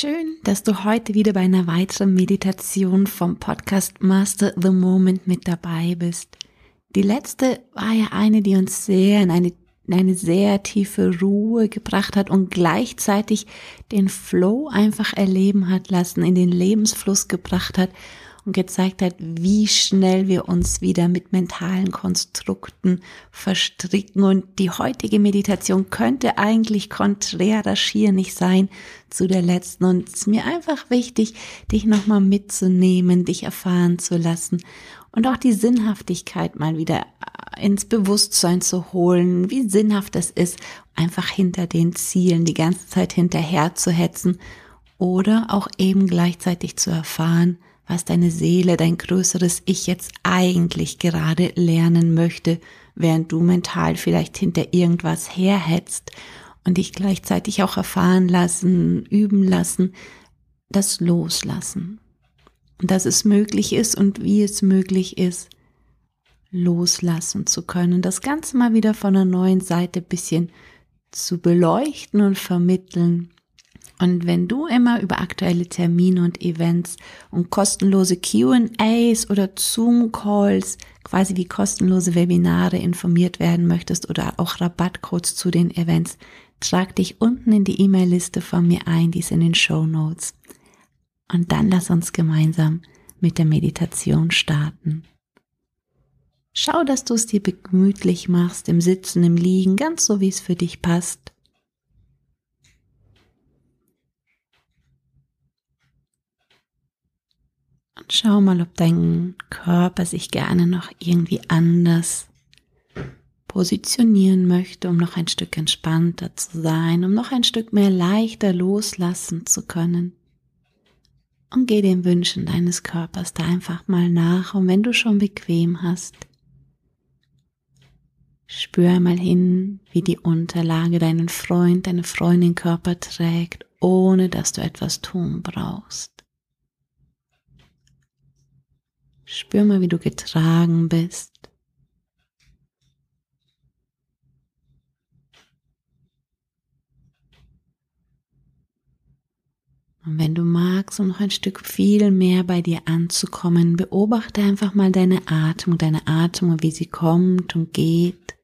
Schön, dass du heute wieder bei einer weiteren Meditation vom Podcast Master the Moment mit dabei bist. Die letzte war ja eine, die uns sehr in eine, in eine sehr tiefe Ruhe gebracht hat und gleichzeitig den Flow einfach erleben hat lassen, in den Lebensfluss gebracht hat und gezeigt hat, wie schnell wir uns wieder mit mentalen Konstrukten verstricken. Und die heutige Meditation könnte eigentlich konträrer schier nicht sein zu der letzten. Und es ist mir einfach wichtig, dich nochmal mitzunehmen, dich erfahren zu lassen und auch die Sinnhaftigkeit mal wieder ins Bewusstsein zu holen, wie sinnhaft es ist, einfach hinter den Zielen die ganze Zeit hinterher zu hetzen oder auch eben gleichzeitig zu erfahren, was deine Seele, dein größeres Ich jetzt eigentlich gerade lernen möchte, während du mental vielleicht hinter irgendwas herhetzt und dich gleichzeitig auch erfahren lassen, üben lassen, das Loslassen. Und dass es möglich ist und wie es möglich ist, loslassen zu können. Das Ganze mal wieder von einer neuen Seite bisschen zu beleuchten und vermitteln und wenn du immer über aktuelle Termine und Events und kostenlose QAs oder Zoom-Calls, quasi wie kostenlose Webinare informiert werden möchtest oder auch Rabattcodes zu den Events, trag dich unten in die E-Mail-Liste von mir ein, die ist in den Show Notes. Und dann lass uns gemeinsam mit der Meditation starten. Schau, dass du es dir gemütlich machst, im Sitzen, im Liegen, ganz so wie es für dich passt. Und schau mal, ob dein Körper sich gerne noch irgendwie anders positionieren möchte, um noch ein Stück entspannter zu sein, um noch ein Stück mehr leichter loslassen zu können. Und geh den Wünschen deines Körpers da einfach mal nach. Und wenn du schon bequem hast, spür mal hin, wie die Unterlage deinen Freund, deine Freundin Körper trägt, ohne dass du etwas tun brauchst. Spür mal, wie du getragen bist. Und wenn du magst, um noch ein Stück viel mehr bei dir anzukommen, beobachte einfach mal deine Atmung, deine Atmung, wie sie kommt und geht,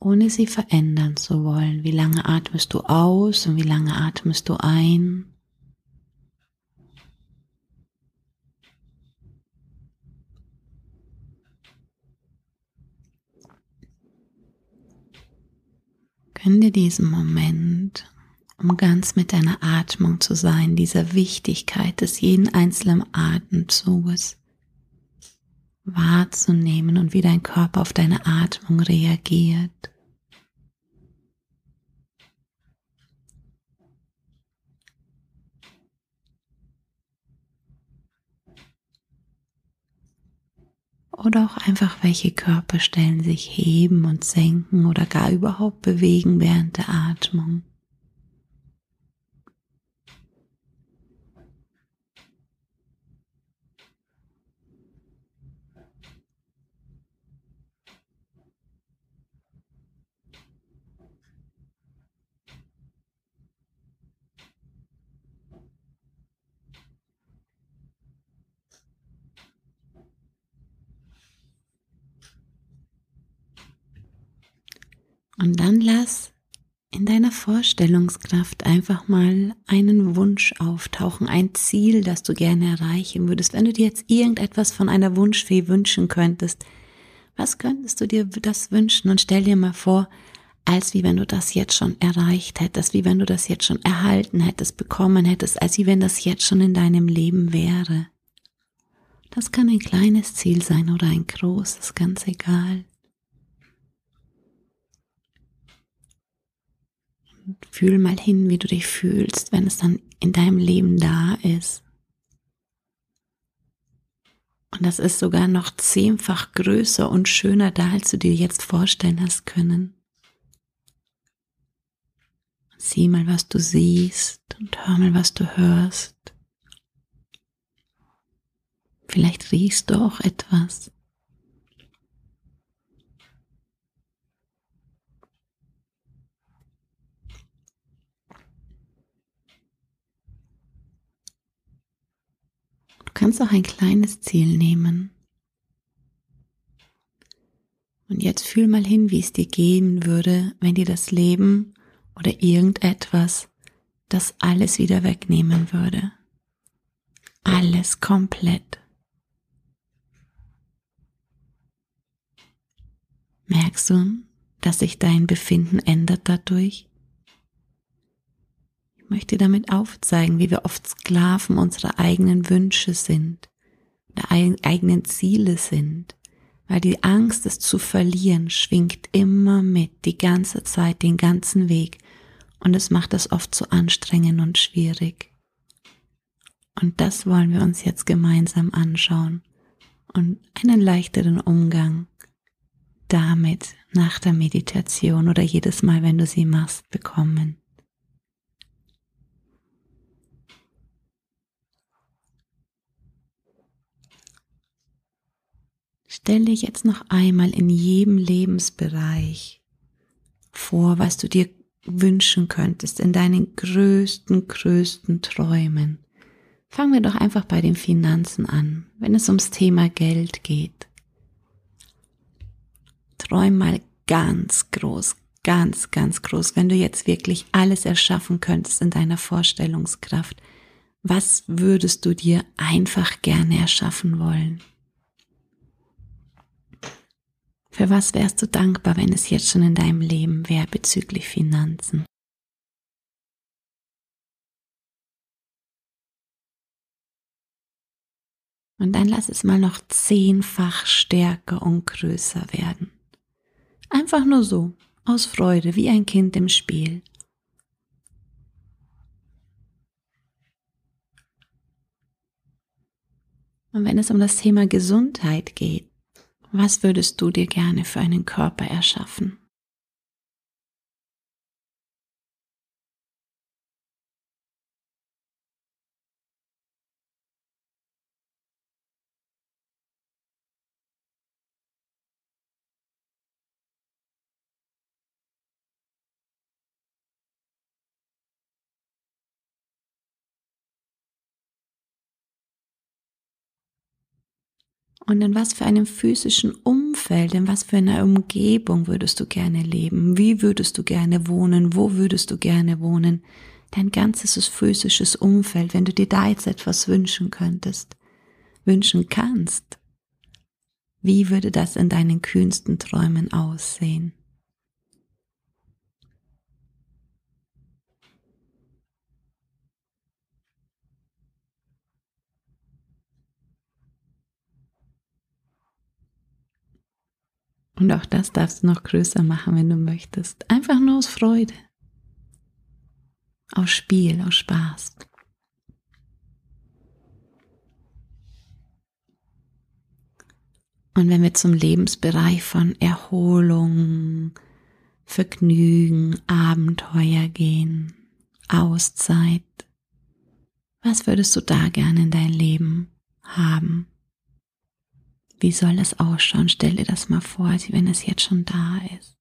ohne sie verändern zu wollen. Wie lange atmest du aus und wie lange atmest du ein? Dir diesen Moment, um ganz mit deiner Atmung zu sein, dieser Wichtigkeit des jeden einzelnen Atemzuges wahrzunehmen und wie dein Körper auf deine Atmung reagiert. Oder auch einfach welche Körperstellen sich heben und senken oder gar überhaupt bewegen während der Atmung. Und dann lass in deiner Vorstellungskraft einfach mal einen Wunsch auftauchen, ein Ziel, das du gerne erreichen würdest. Wenn du dir jetzt irgendetwas von einer Wunschfee wünschen könntest, was könntest du dir das wünschen? Und stell dir mal vor, als wie wenn du das jetzt schon erreicht hättest, wie wenn du das jetzt schon erhalten hättest, bekommen hättest, als wie wenn das jetzt schon in deinem Leben wäre. Das kann ein kleines Ziel sein oder ein großes, ganz egal. Fühl mal hin, wie du dich fühlst, wenn es dann in deinem Leben da ist. Und das ist sogar noch zehnfach größer und schöner da, als du dir jetzt vorstellen hast können. Sieh mal, was du siehst und hör mal, was du hörst. Vielleicht riechst du auch etwas. Kannst auch ein kleines Ziel nehmen. Und jetzt fühl mal hin, wie es dir gehen würde, wenn dir das Leben oder irgendetwas das alles wieder wegnehmen würde. Alles komplett. Merkst du, dass sich dein Befinden ändert dadurch? Möchte damit aufzeigen, wie wir oft Sklaven unserer eigenen Wünsche sind, der eigenen Ziele sind, weil die Angst, es zu verlieren, schwingt immer mit, die ganze Zeit, den ganzen Weg, und es macht es oft so anstrengend und schwierig. Und das wollen wir uns jetzt gemeinsam anschauen und einen leichteren Umgang damit nach der Meditation oder jedes Mal, wenn du sie machst, bekommen. Stell dich jetzt noch einmal in jedem Lebensbereich vor, was du dir wünschen könntest, in deinen größten, größten Träumen. Fangen wir doch einfach bei den Finanzen an, wenn es ums Thema Geld geht. Träum mal ganz groß, ganz, ganz groß, wenn du jetzt wirklich alles erschaffen könntest in deiner Vorstellungskraft. Was würdest du dir einfach gerne erschaffen wollen? Für was wärst du dankbar, wenn es jetzt schon in deinem Leben wäre bezüglich Finanzen? Und dann lass es mal noch zehnfach stärker und größer werden. Einfach nur so, aus Freude, wie ein Kind im Spiel. Und wenn es um das Thema Gesundheit geht, was würdest du dir gerne für einen Körper erschaffen? Und in was für einem physischen Umfeld, in was für einer Umgebung würdest du gerne leben? Wie würdest du gerne wohnen? Wo würdest du gerne wohnen? Dein ganzes physisches Umfeld, wenn du dir da jetzt etwas wünschen könntest, wünschen kannst. Wie würde das in deinen kühnsten Träumen aussehen? Und auch das darfst du noch größer machen, wenn du möchtest. Einfach nur aus Freude. Aus Spiel, aus Spaß. Und wenn wir zum Lebensbereich von Erholung, Vergnügen, Abenteuer gehen, Auszeit, was würdest du da gerne in dein Leben haben? Wie soll das ausschauen? Stell dir das mal vor, wenn es jetzt schon da ist.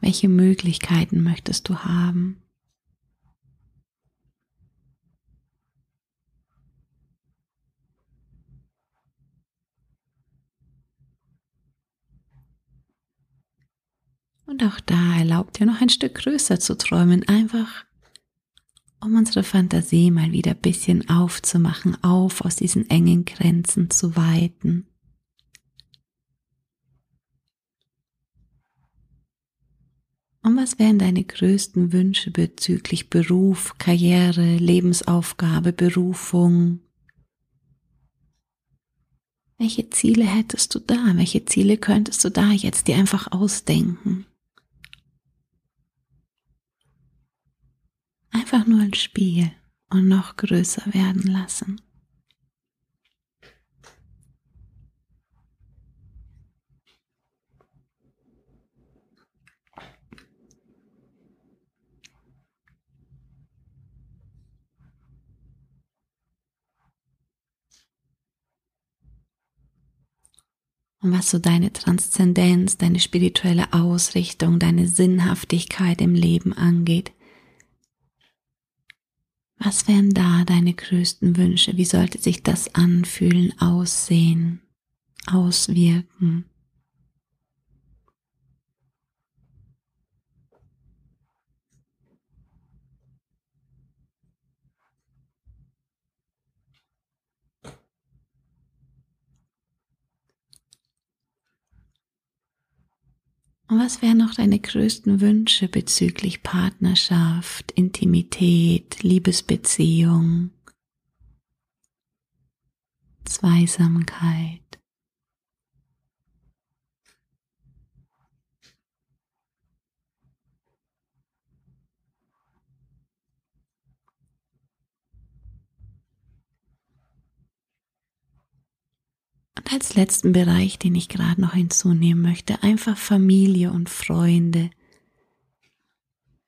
Welche Möglichkeiten möchtest du haben? Und auch da erlaubt dir noch ein Stück größer zu träumen, einfach um unsere Fantasie mal wieder ein bisschen aufzumachen, auf aus diesen engen Grenzen zu weiten. Und was wären deine größten Wünsche bezüglich Beruf, Karriere, Lebensaufgabe, Berufung? Welche Ziele hättest du da? Welche Ziele könntest du da jetzt dir einfach ausdenken? Einfach nur ein Spiel und noch größer werden lassen. und was so deine Transzendenz, deine spirituelle Ausrichtung, deine Sinnhaftigkeit im Leben angeht, Was wären da deine größten Wünsche? Wie sollte sich das anfühlen, aussehen, auswirken? Und was wären noch deine größten Wünsche bezüglich Partnerschaft, Intimität, Liebesbeziehung, Zweisamkeit? Als letzten Bereich, den ich gerade noch hinzunehmen möchte, einfach Familie und Freunde.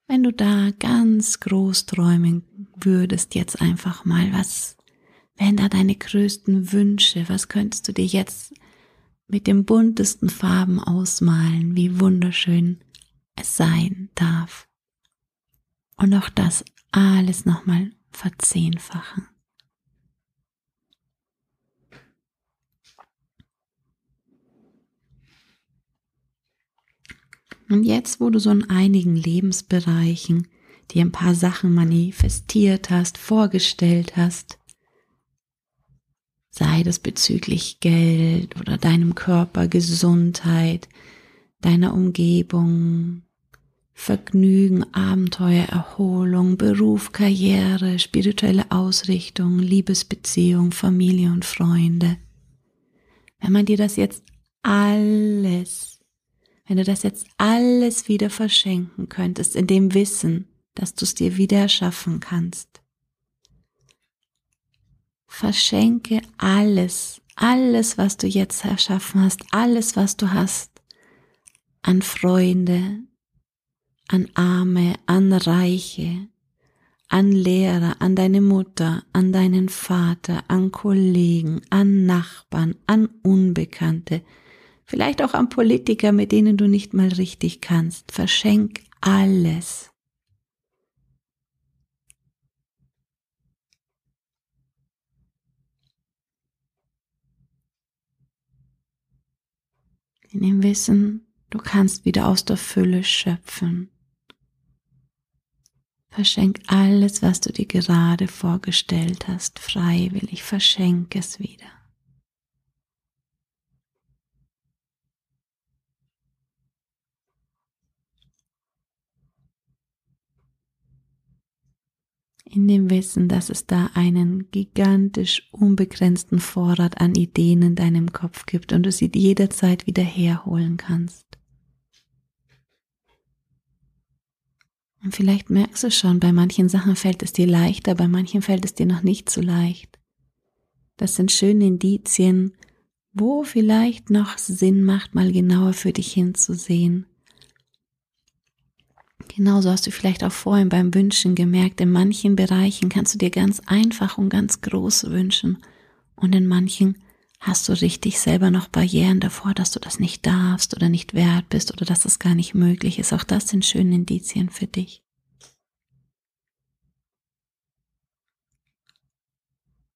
Wenn du da ganz groß träumen würdest, jetzt einfach mal, was wären da deine größten Wünsche? Was könntest du dir jetzt mit den buntesten Farben ausmalen, wie wunderschön es sein darf? Und auch das alles nochmal verzehnfachen. Und jetzt, wo du so in einigen Lebensbereichen dir ein paar Sachen manifestiert hast, vorgestellt hast, sei das bezüglich Geld oder deinem Körper, Gesundheit, deiner Umgebung, Vergnügen, Abenteuer, Erholung, Beruf, Karriere, spirituelle Ausrichtung, Liebesbeziehung, Familie und Freunde. Wenn man dir das jetzt alles wenn du das jetzt alles wieder verschenken könntest, in dem Wissen, dass du es dir wieder erschaffen kannst. Verschenke alles, alles, was du jetzt erschaffen hast, alles, was du hast, an Freunde, an Arme, an Reiche, an Lehrer, an deine Mutter, an deinen Vater, an Kollegen, an Nachbarn, an Unbekannte, vielleicht auch an Politiker, mit denen du nicht mal richtig kannst. Verschenk alles. In dem Wissen, du kannst wieder aus der Fülle schöpfen. Verschenk alles, was du dir gerade vorgestellt hast, freiwillig. Verschenk es wieder. In dem Wissen, dass es da einen gigantisch unbegrenzten Vorrat an Ideen in deinem Kopf gibt und du sie jederzeit wieder herholen kannst. Und vielleicht merkst du schon, bei manchen Sachen fällt es dir leichter, bei manchen fällt es dir noch nicht so leicht. Das sind schöne Indizien, wo vielleicht noch Sinn macht, mal genauer für dich hinzusehen Genauso hast du vielleicht auch vorhin beim Wünschen gemerkt, in manchen Bereichen kannst du dir ganz einfach und ganz groß wünschen und in manchen hast du richtig selber noch Barrieren davor, dass du das nicht darfst oder nicht wert bist oder dass das gar nicht möglich ist. Auch das sind schöne Indizien für dich.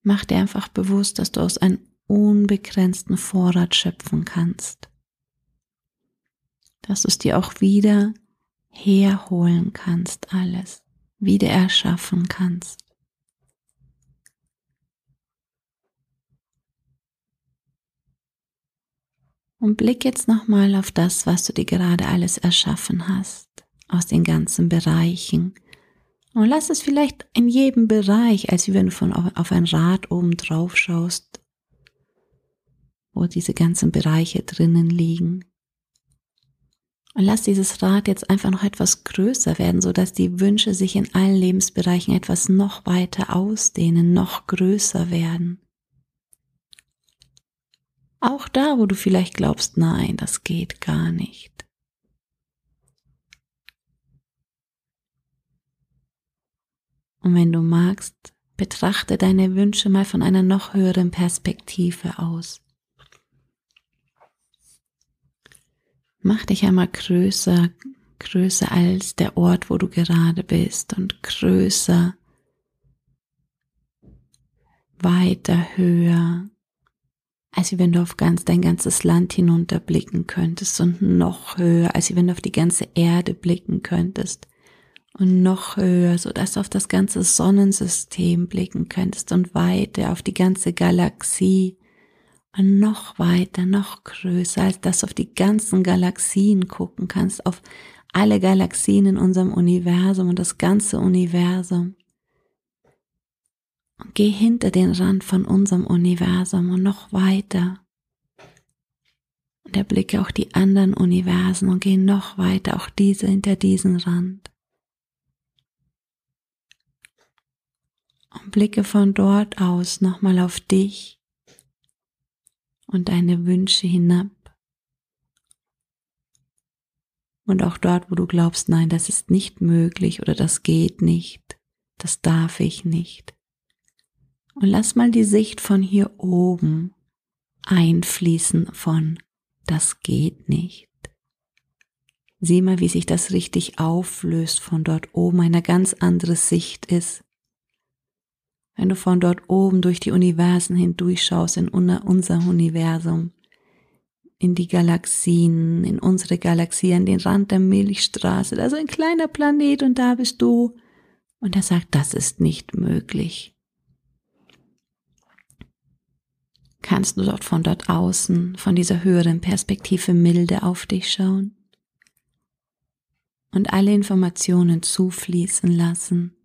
Mach dir einfach bewusst, dass du aus einem unbegrenzten Vorrat schöpfen kannst. Dass du es dir auch wieder herholen kannst, alles wieder erschaffen kannst. Und blick jetzt nochmal auf das, was du dir gerade alles erschaffen hast, aus den ganzen Bereichen. Und lass es vielleicht in jedem Bereich, als wenn du von auf ein Rad oben drauf schaust, wo diese ganzen Bereiche drinnen liegen. Und lass dieses Rad jetzt einfach noch etwas größer werden, so dass die Wünsche sich in allen Lebensbereichen etwas noch weiter ausdehnen, noch größer werden. Auch da, wo du vielleicht glaubst, nein, das geht gar nicht. Und wenn du magst, betrachte deine Wünsche mal von einer noch höheren Perspektive aus. Mach dich einmal größer, größer als der Ort, wo du gerade bist und größer weiter höher, als wenn du auf ganz dein ganzes Land hinunterblicken könntest und noch höher, als wenn du auf die ganze Erde blicken könntest und noch höher, so dass du auf das ganze Sonnensystem blicken könntest und weiter auf die ganze Galaxie und noch weiter, noch größer, als dass du auf die ganzen Galaxien gucken kannst, auf alle Galaxien in unserem Universum und das ganze Universum. Und geh hinter den Rand von unserem Universum und noch weiter. Und erblicke auch die anderen Universen und geh noch weiter, auch diese hinter diesen Rand. Und blicke von dort aus nochmal auf dich und deine Wünsche hinab. Und auch dort, wo du glaubst, nein, das ist nicht möglich oder das geht nicht, das darf ich nicht. Und lass mal die Sicht von hier oben einfließen von das geht nicht. Sieh mal, wie sich das richtig auflöst von dort oben, eine ganz andere Sicht ist. Wenn du von dort oben durch die Universen hindurchschaust in unser Universum, in die Galaxien, in unsere Galaxie, an den Rand der Milchstraße, also ein kleiner Planet und da bist du. Und er sagt, das ist nicht möglich. kannst du dort von dort außen, von dieser höheren Perspektive milde auf dich schauen und alle Informationen zufließen lassen,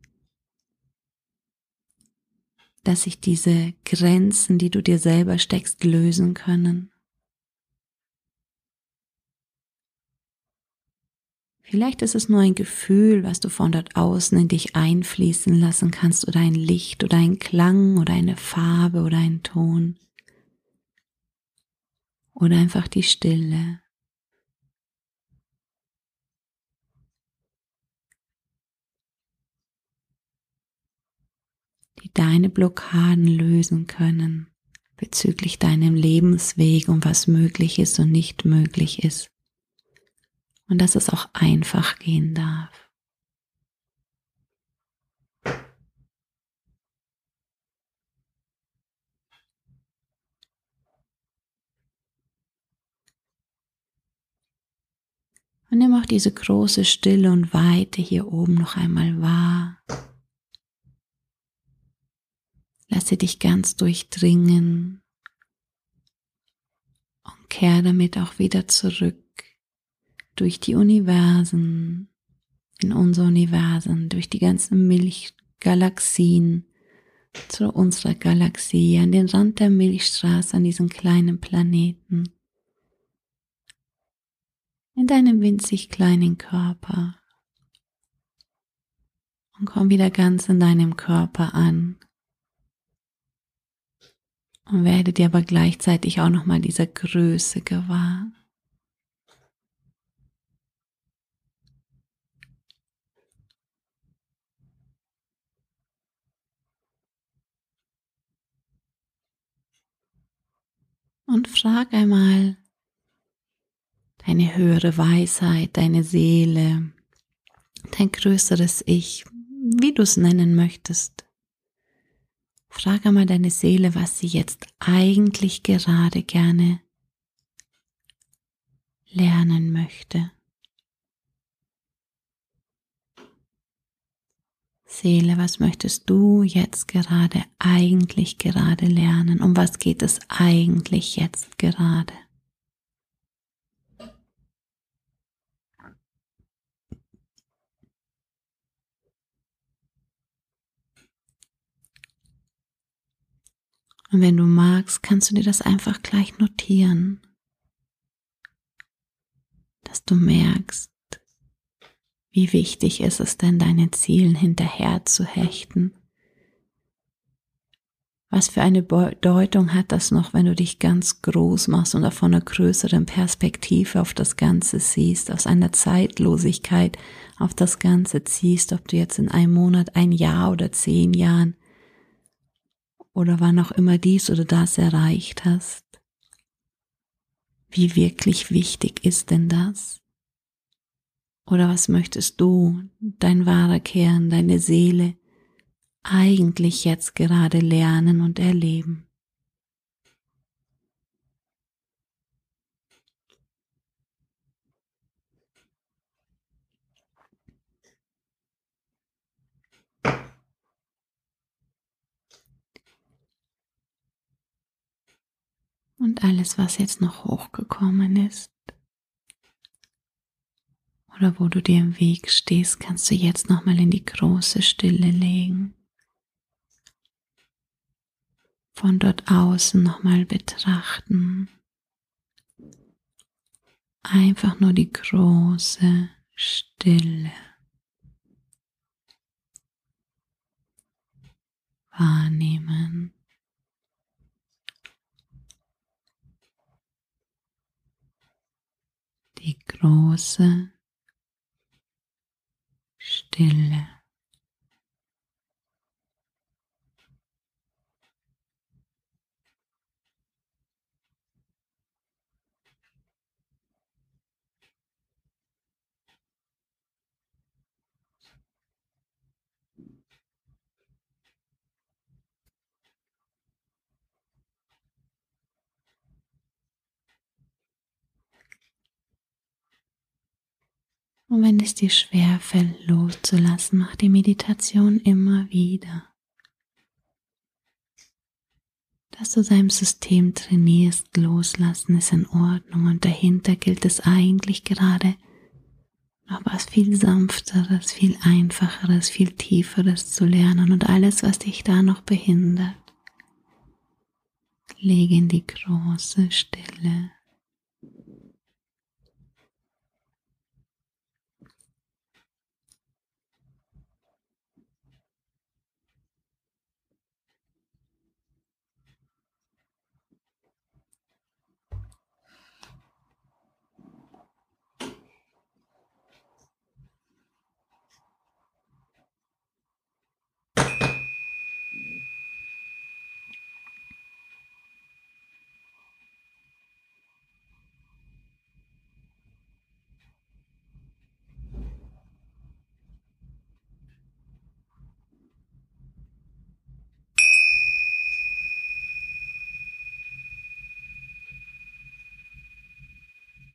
dass sich diese Grenzen, die du dir selber steckst, lösen können. Vielleicht ist es nur ein Gefühl, was du von dort außen in dich einfließen lassen kannst oder ein Licht oder ein Klang oder eine Farbe oder ein Ton oder einfach die Stille. Die deine Blockaden lösen können bezüglich deinem Lebensweg und was möglich ist und nicht möglich ist. Und dass es auch einfach gehen darf. Und nimm auch diese große Stille und Weite hier oben noch einmal wahr. Lasse dich ganz durchdringen und kehr damit auch wieder zurück durch die Universen, in unser Universen, durch die ganzen Milchgalaxien zu unserer Galaxie, an den Rand der Milchstraße, an diesen kleinen Planeten in deinem winzig kleinen Körper. Und komm wieder ganz in deinem Körper an. Und werde dir aber gleichzeitig auch nochmal dieser Größe gewahr. Und frag einmal, deine höhere Weisheit, deine Seele, dein größeres Ich, wie du es nennen möchtest. Frage mal deine Seele, was sie jetzt eigentlich gerade gerne lernen möchte. Seele, was möchtest du jetzt gerade eigentlich gerade lernen? Um was geht es eigentlich jetzt gerade? Und wenn du magst, kannst du dir das einfach gleich notieren, dass du merkst, wie wichtig ist es denn, deinen Zielen hinterher zu hechten. Was für eine Bedeutung hat das noch, wenn du dich ganz groß machst und von einer größeren Perspektive auf das Ganze siehst, aus einer Zeitlosigkeit auf das Ganze ziehst, ob du jetzt in einem Monat, ein Jahr oder zehn Jahren oder wann auch immer dies oder das erreicht hast. Wie wirklich wichtig ist denn das? Oder was möchtest du, dein wahrer Kern, deine Seele, eigentlich jetzt gerade lernen und erleben. Und alles, was jetzt noch hochgekommen ist, oder wo du dir im Weg stehst, kannst du jetzt nochmal in die große Stille legen. Von dort außen nochmal betrachten. Einfach nur die große Stille. Wahrnehmen. Die große Stille. Und wenn es dir schwer fällt, loszulassen, mach die Meditation immer wieder. Dass du deinem System trainierst, loslassen ist in Ordnung und dahinter gilt es eigentlich gerade noch was viel sanfteres, viel einfacheres, viel tieferes zu lernen und alles, was dich da noch behindert, lege in die große Stille.